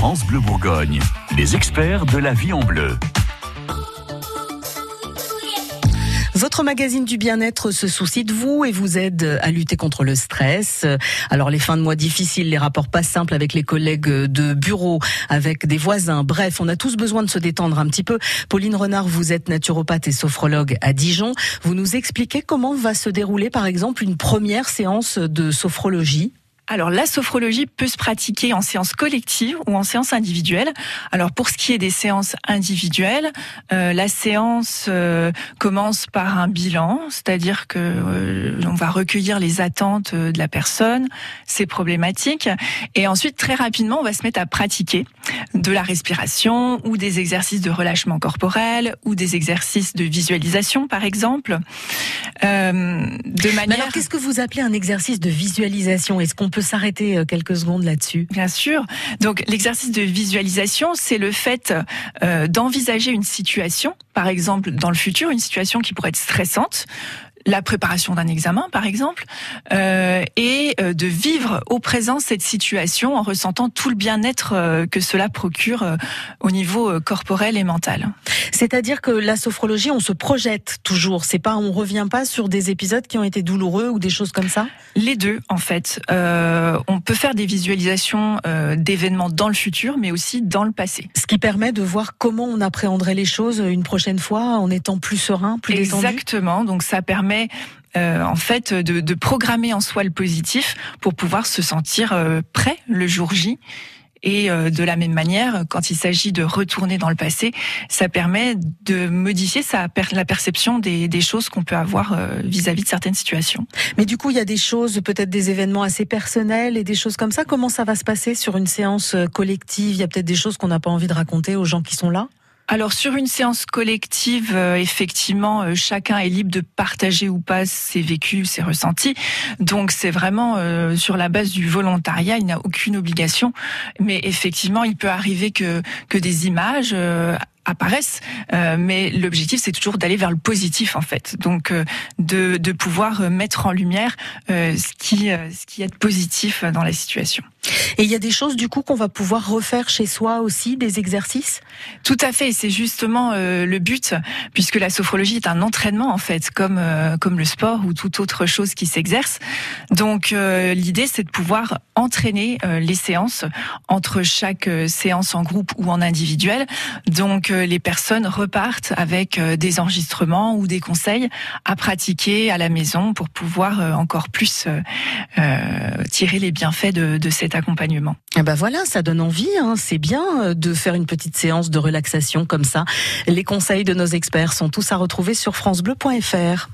France Bleu Bourgogne, les experts de la vie en bleu. Votre magazine du bien-être se soucie de vous et vous aide à lutter contre le stress. Alors les fins de mois difficiles, les rapports pas simples avec les collègues de bureau, avec des voisins, bref, on a tous besoin de se détendre un petit peu. Pauline Renard, vous êtes naturopathe et sophrologue à Dijon. Vous nous expliquez comment va se dérouler par exemple une première séance de sophrologie alors la sophrologie peut se pratiquer en séance collective ou en séance individuelle. Alors pour ce qui est des séances individuelles, euh, la séance euh, commence par un bilan, c'est-à-dire que euh, on va recueillir les attentes de la personne, ses problématiques, et ensuite très rapidement on va se mettre à pratiquer de la respiration ou des exercices de relâchement corporel ou des exercices de visualisation par exemple. de manière. alors qu'est-ce que vous appelez un exercice de visualisation? Est-ce qu'on peut s'arrêter euh, quelques secondes là-dessus Bien sûr. Donc l'exercice de visualisation, c'est le fait euh, d'envisager une situation, par exemple dans le futur, une situation qui pourrait être stressante, la préparation d'un examen, par exemple, euh, et euh, de vivre au présent cette situation en ressentant tout le bien-être euh, que cela procure euh, au niveau corporel et mental. C'est-à-dire que la sophrologie, on se projette toujours. C'est pas, on revient pas sur des épisodes qui ont été douloureux ou des choses comme ça? Les deux, en fait. on peut faire des visualisations d'événements dans le futur, mais aussi dans le passé. Ce qui permet de voir comment on appréhenderait les choses une prochaine fois en étant plus serein, plus détendu? Exactement. Donc ça permet euh, en fait de, programmer en soi le positif pour pouvoir se sentir euh, prêt le jour J. Et euh, de la même manière, quand il s'agit de retourner dans le passé, ça permet de modifier la perception des, choses qu'on peut avoir vis-à-vis -vis de certaines situations. Mais du coup, il y a des choses, peut-être des événements assez personnels et des choses comme ça. Comment ça va se passer sur une séance collective? Il y a peut-être des choses qu'on n'a pas envie de raconter aux gens qui sont là? Alors sur une séance collective, euh, effectivement, euh, chacun est libre de partager ou pas ses vécus, ses ressentis. Donc c'est vraiment euh, sur la base du volontariat, il n'y a aucune obligation. Mais effectivement, il peut arriver que, que des images apparaissent, mais l'objectif c'est toujours d'aller vers le positif en fait, donc de, de pouvoir mettre en lumière ce qui ce qui est positif dans la situation. Et il y a des choses du coup qu'on va pouvoir refaire chez soi aussi, des exercices? Tout à fait, c'est justement euh, le but, puisque la sophrologie est un entraînement en fait, comme euh, comme le sport ou toute autre chose qui s'exerce. Donc euh, l'idée c'est de pouvoir entraîner les séances entre chaque séance en groupe ou en individuel. Donc les personnes repartent avec des enregistrements ou des conseils à pratiquer à la maison pour pouvoir encore plus tirer les bienfaits de, de cette accompagnement. Ah bah voilà, ça donne envie. Hein. C'est bien euh, de faire une petite séance de relaxation comme ça. Les conseils de nos experts sont tous à retrouver sur francebleu.fr.